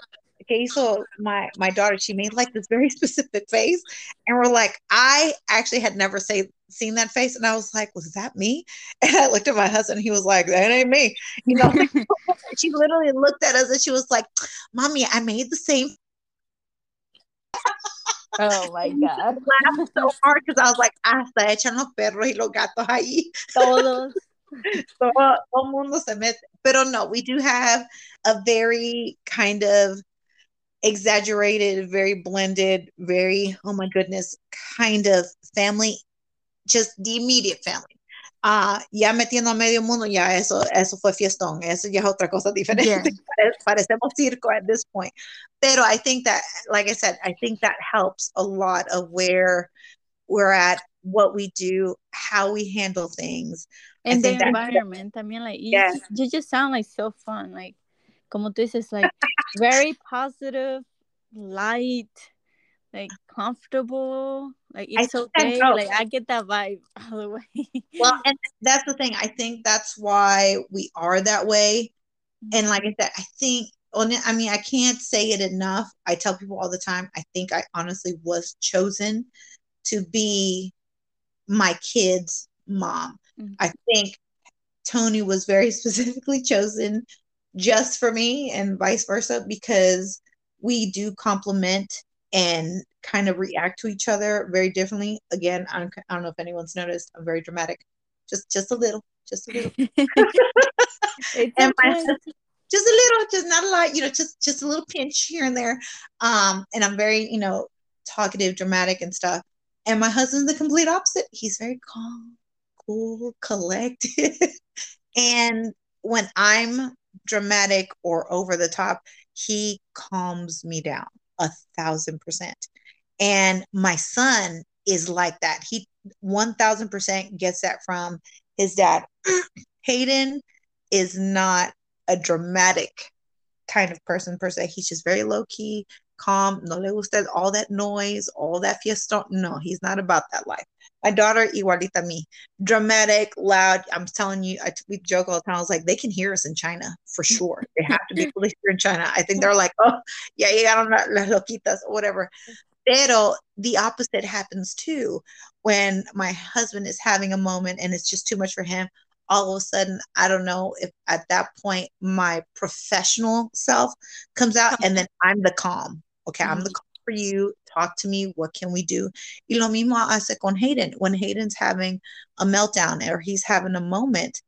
que hizo my, my daughter, she made like this very *laughs* specific face. And we're like, I actually had never say, seen that face. And I was like, was that me? *laughs* And I looked at my husband, he was like, that ain't me. You know, *laughs* *laughs* she literally looked at us and she was like, Mommy, I made the same oh my god. laughed so hard because I was like, ah, hasta echan los perros y los gatos ahí. Todos. Todo, uh, todo mundo se mete. Pero no, we do have a very kind of exaggerated, very blended, very, oh my goodness, kind of family, just the immediate family. Ah, ya metiendo a medio mundo, ya eso, eso fue fiestón, eso ya es otra cosa diferente. Yeah. *laughs* Parecemos circo at this point. Pero I think that, like I said, I think that helps a lot of where we're at, what we do, how we handle things. And the environment, I mean, like, you, Yeah. just, you just sound like so fun. Like, como tú dices, like, very positive, light, like, comfortable. Like, it's okay. Like, I get that vibe *laughs* all the way. Well, and that's the thing. I think that's why we are that way. And like I said, I think on I mean, I can't say it enough. I tell people all the time, I think I honestly was chosen to be my kid's mom. Mhm. I think Tony was very *laughs* specifically chosen just for me and vice versa because we do complement and kind of react to each other very differently. Again, I don't, I don't know if anyone's noticed, I'm very dramatic. Just just a little, just a little. *laughs* *laughs* and my husband, just a little, just not a lot, you know, just just a little pinch here and there. Um, and I'm very, you know, talkative, dramatic, and stuff. And my husband's the complete opposite. He's very calm, cool, collected. *laughs* and when I'm dramatic or over the top, he calms me down a thousand percent. And my son is like that. He 1000% gets that from his dad. *clears throat* Hayden is not a dramatic kind of person per se. He's just very low key, calm. No le gusta all that noise, all that fiesta. No, he's not about that life. My daughter, igualita me, dramatic, loud. I'm telling you, I we joke all the time. I was like, they can hear us in China for sure. They have to be to hear in China. I think they're like, oh, yeah, llegaron las loquitas or whatever. Pero the opposite happens too. When my husband is having a moment and it's just too much for him, all of a sudden, I don't know if at that point my professional self comes out and then I'm the calm. Okay, I'm the mm-hmm. calm for you. Talk to me. What can we do? Y lo mismo hace con Hayden. When Hayden's having a meltdown or he's having a moment,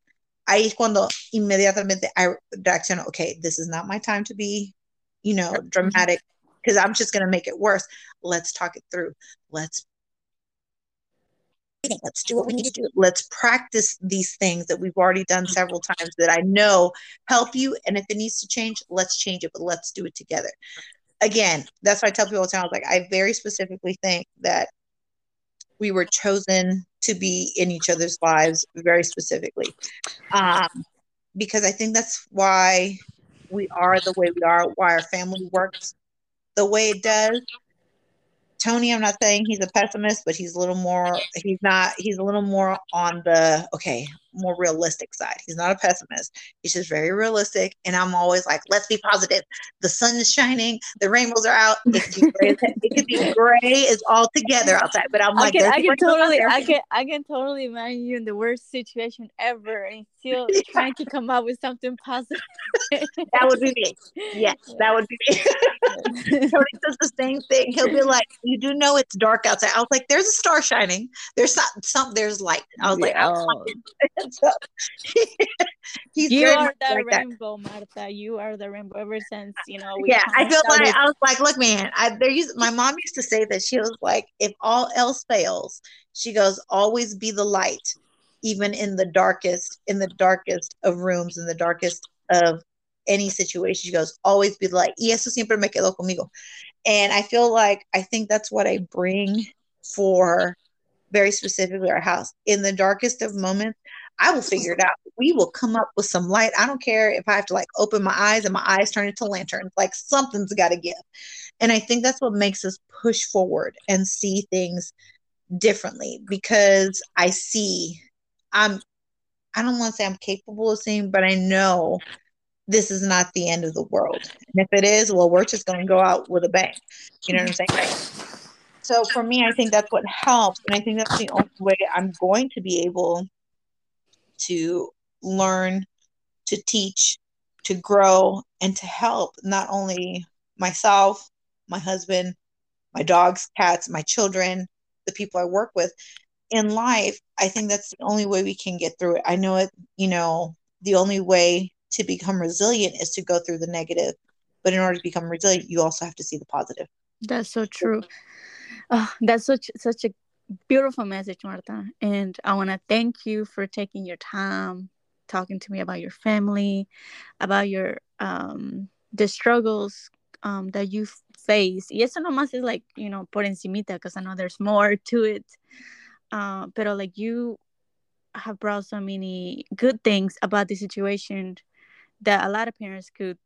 ahí es cuando inmediatamente I reacciono, okay, this is not my time to be, you know, dramatic because I'm just going to make it worse. Let's talk it through. Let's let's do what we need to do. Let's practice these things that we've already done several times that I know help you. And if it needs to change, let's change it, but let's do it together. Again, that's why I tell people all the time. I like, I very specifically think that we were chosen to be in each other's lives very specifically. Um, because I think that's why we are the way we are, why our family works the way it does. Tony, I'm not saying he's a pessimist, but he's a little more, he's not, he's a little more on the, okay, more realistic side. He's not a pessimist. He's just very realistic. And I'm always like, let's be positive. The sun is shining. The rainbows are out. It could be gray, *laughs* it could be gray is all together outside. But I'm like, I can, I can totally, I can, I can totally imagine you in the worst situation ever and still *laughs* yeah. trying to come up with something positive. that would be me. Yes, *laughs* that would be me. Tony does the same thing. He'll be like, you do know it's dark outside. I was like, there's a star shining. There's some, some there's light. I was yeah. like, so *laughs* he's you are the like rainbow, that. Marta. You are the rainbow ever since you know. yeah, I feel started. like I was like, look, man. I there used my mom used to say that she was like, if all else fails, she goes, always be the light, even in the darkest, in the darkest of rooms, in the darkest of any situation. She goes, always be the light. Y eso siempre me quedó conmigo. And I feel like I think that's what I bring for very specifically our house. In the darkest of moments, I will figure it out. We will come up with some light. I don't care if I have to like open my eyes and my eyes turn into lanterns. Like something's got to give. And I think that's what makes us push forward and see things differently because I see I'm I don't want to say I'm capable of seeing, but I know this is not the end of the world. And if it is, well, we're just going to go out with a bang. You know what I'm saying? So for me, I think that's what helps. And I think that's the only way I'm going to be able to learn, to teach, to grow, and to help not only myself, my husband, my dogs, cats, my children, the people I work with in life. I think that's the only way we can get through it. I know it, you know, the only way to become resilient is to go through the negative. But in order to become resilient, you also have to see the positive. That's so true. Oh, that's such such a beautiful message, Marta. And I want to thank you for taking your time talking to me about your family, about your um the struggles um that you face. Y eso nomás is like, you know, por encimita, because I know there's more to it. Uh, pero like you have brought so many good things about the situation that a lot of parents could,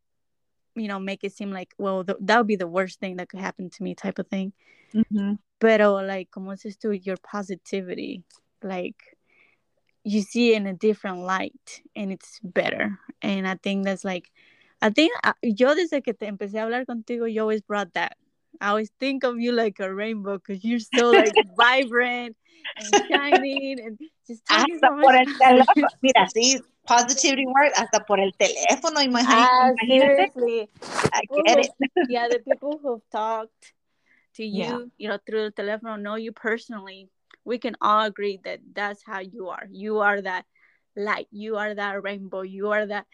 you know, make it seem like, well, th- that would be the worst thing that could happen to me, type of thing. Mm-hmm. Pero like, como dices tú, your positivity, like you see it in a different light and it's better. And I think that's like, I think uh, yo desde que te empecé a hablar contigo, you always brought that. I always think of you like a rainbow because you're so like *laughs* vibrant and shining and just hasta so por el teléfono. Mira, sí, positivity word hasta por el teléfono. Imagínate. Ah, seriously. I get it. yeah, the people who've talked to you, yeah. you know, through the telephone, know you personally, we can all agree that that's how you are. You are that light. You are that rainbow. You are that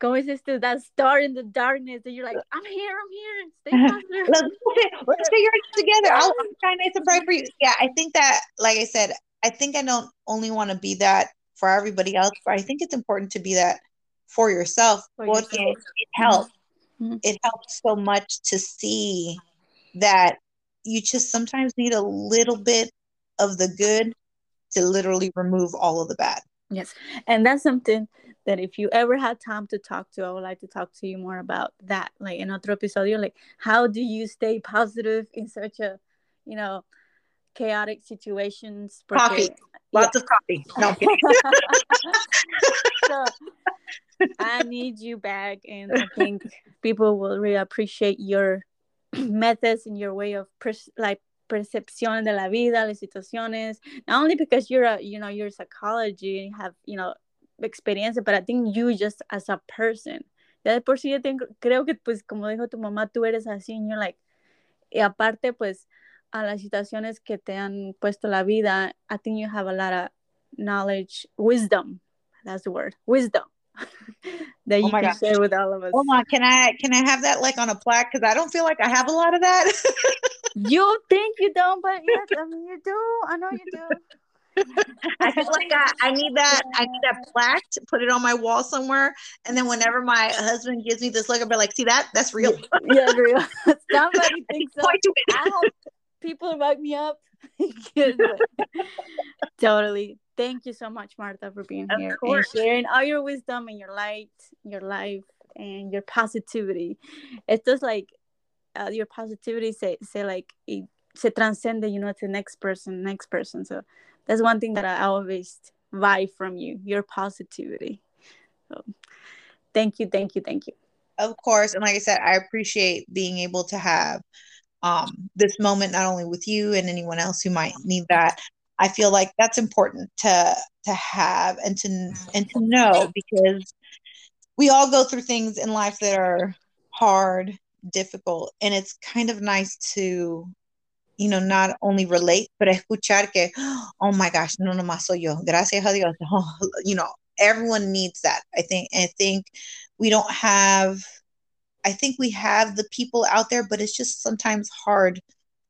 dices tú, that star in the darkness, and you're like, I'm here, I'm here, stay *laughs* let's, *laughs* let's figure it together. I'll, try nice and bright for you. Yeah, I think that, like I said, I think I don't only want to be that for everybody else, but I think it's important to be that for yourself. For yourself. It, it helps. Mm-hmm. It helps so much to see that you just sometimes need a little bit of the good to literally remove all of the bad. Yes. And that's something that if you ever had time to talk to, I would like to talk to you more about that. Like in other episodio, like how do you stay positive in such a, you know, chaotic situations? Coffee. Lots yeah. of coffee. No, *laughs* so, I need you back and I think people will really appreciate your *clears throat* methods in your way of pers- like percepción de la vida, las situaciones. Not only because you're a you know you're psychology and have you know experiencia, but I think you just as a person. Ya de por sí yo tengo, creo que pues como dijo tu mamá, tú eres así, and you're like, y aparte pues a las situaciones que te han puesto la vida, I think you have a lot of knowledge, wisdom. That's the word, wisdom. *laughs* that oh you can God. share with all of us. Hold on, can I can I have that like on a plaque? Because I don't feel like I have a lot of that. *laughs* you think you don't, but yes, I mean you do. I know you do. I feel like I, I need that I need that plaque to put it on my wall somewhere. And then whenever my husband gives me this look, I'll be like, see that? That's real. yeah, real. *laughs* Somebody thinks so. I have people back me up. totally. Thank you so much, Martha, for being of here course. and sharing all your wisdom and your light, your life, and your positivity. It's just like uh, your positivity say say like it se transcende, you know, to the next person, next person. So that's one thing that I always vibe from you, your positivity. So thank you, thank you, thank you. Of course, and like I said, I appreciate being able to have um, this moment not only with you and anyone else who might need that, I feel like that's important to to have and to and to know because we all go through things in life that are hard, difficult, and it's kind of nice to you know not only relate but escuchar que oh my gosh no no más soy yo. Gracias a Dios. Oh, *laughs* you know everyone needs that I think I think we don't have I think we have the people out there but it's just sometimes hard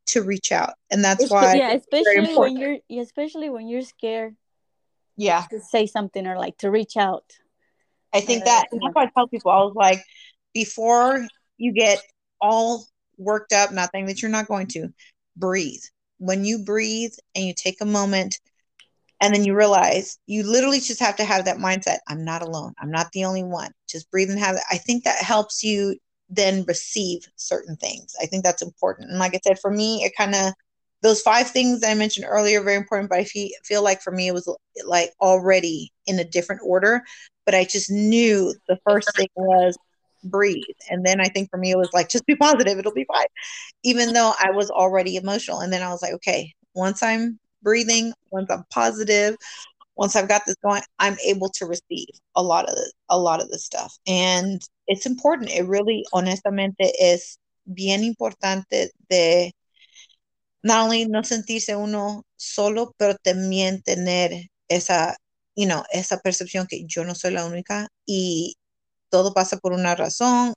to reach out. And that's it's, why yeah especially when you're especially when you're scared yeah. to say something or like to reach out. I think uh, that that's why i tell people i was like before you get all worked up nothing that you're not going to breathe. When you breathe and you take a moment and then you realize you literally just have to have that mindset i'm not alone. I'm not the only one. Just breathe and have it. i think that helps you then receive certain things. I think that's important. And like I said, for me, it kind of those five things I mentioned earlier very important. But I feel feel like for me, it was like already in a different order. But I just knew the first thing was breathe, and then I think for me it was like *laughs* just be positive, it'll be fine. Even though I was already emotional, and then I was like, okay, once I'm breathing, once I'm positive, once I've got this going, I'm able to receive a lot of the, a lot of the stuff. And it's important. It really, honestamente, es bien importante de not only no sentirse uno solo, pero también tener esa, you know, esa percepción que yo no soy la única y todo pasa por una razón,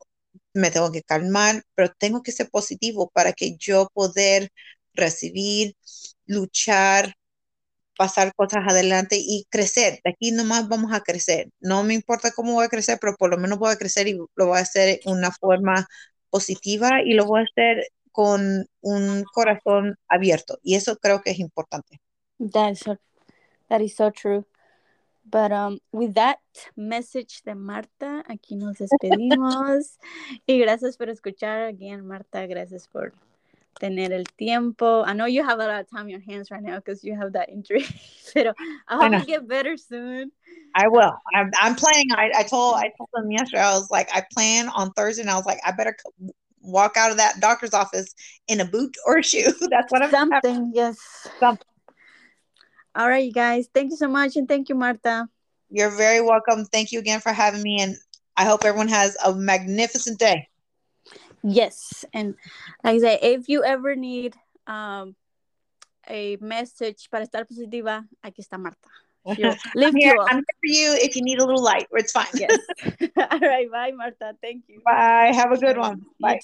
me tengo que calmar, pero tengo que ser positivo para que yo poder recibir, luchar, pasar cosas adelante y crecer. De aquí nomás vamos a crecer. No me importa cómo voy a crecer, pero por lo menos voy a crecer y lo voy a hacer en una forma positiva y lo voy a hacer con un corazón abierto. Y eso creo que es importante. That is so, that is so true. But um, with that message de Marta, aquí nos despedimos. *laughs* y gracias por escuchar. Again, Marta, gracias por tener el tiempo. I know you have a lot of time on your hands right now because you have that injury. *laughs* Pero I hope I you get better soon. I will. I'm, I'm planning. I, I told I told them yesterday. I was like, I plan on Thursday, and I was like, I better walk out of that doctor's office in a boot or a shoe. *laughs* That's what I'm something. Yes. Something. All right, you guys. Thank you so much, and thank you, Marta. You're very welcome. Thank you again for having me, and I hope everyone has a magnificent day. Yes, and like I say, if you ever need um, a message para estar positiva, aquí está Marta. *laughs* She'll I'm here. I'm here for you if you need a little light. It's fine. Yes. *laughs* All right. Bye, Marta. Thank you. Bye. Have a good one. Bye.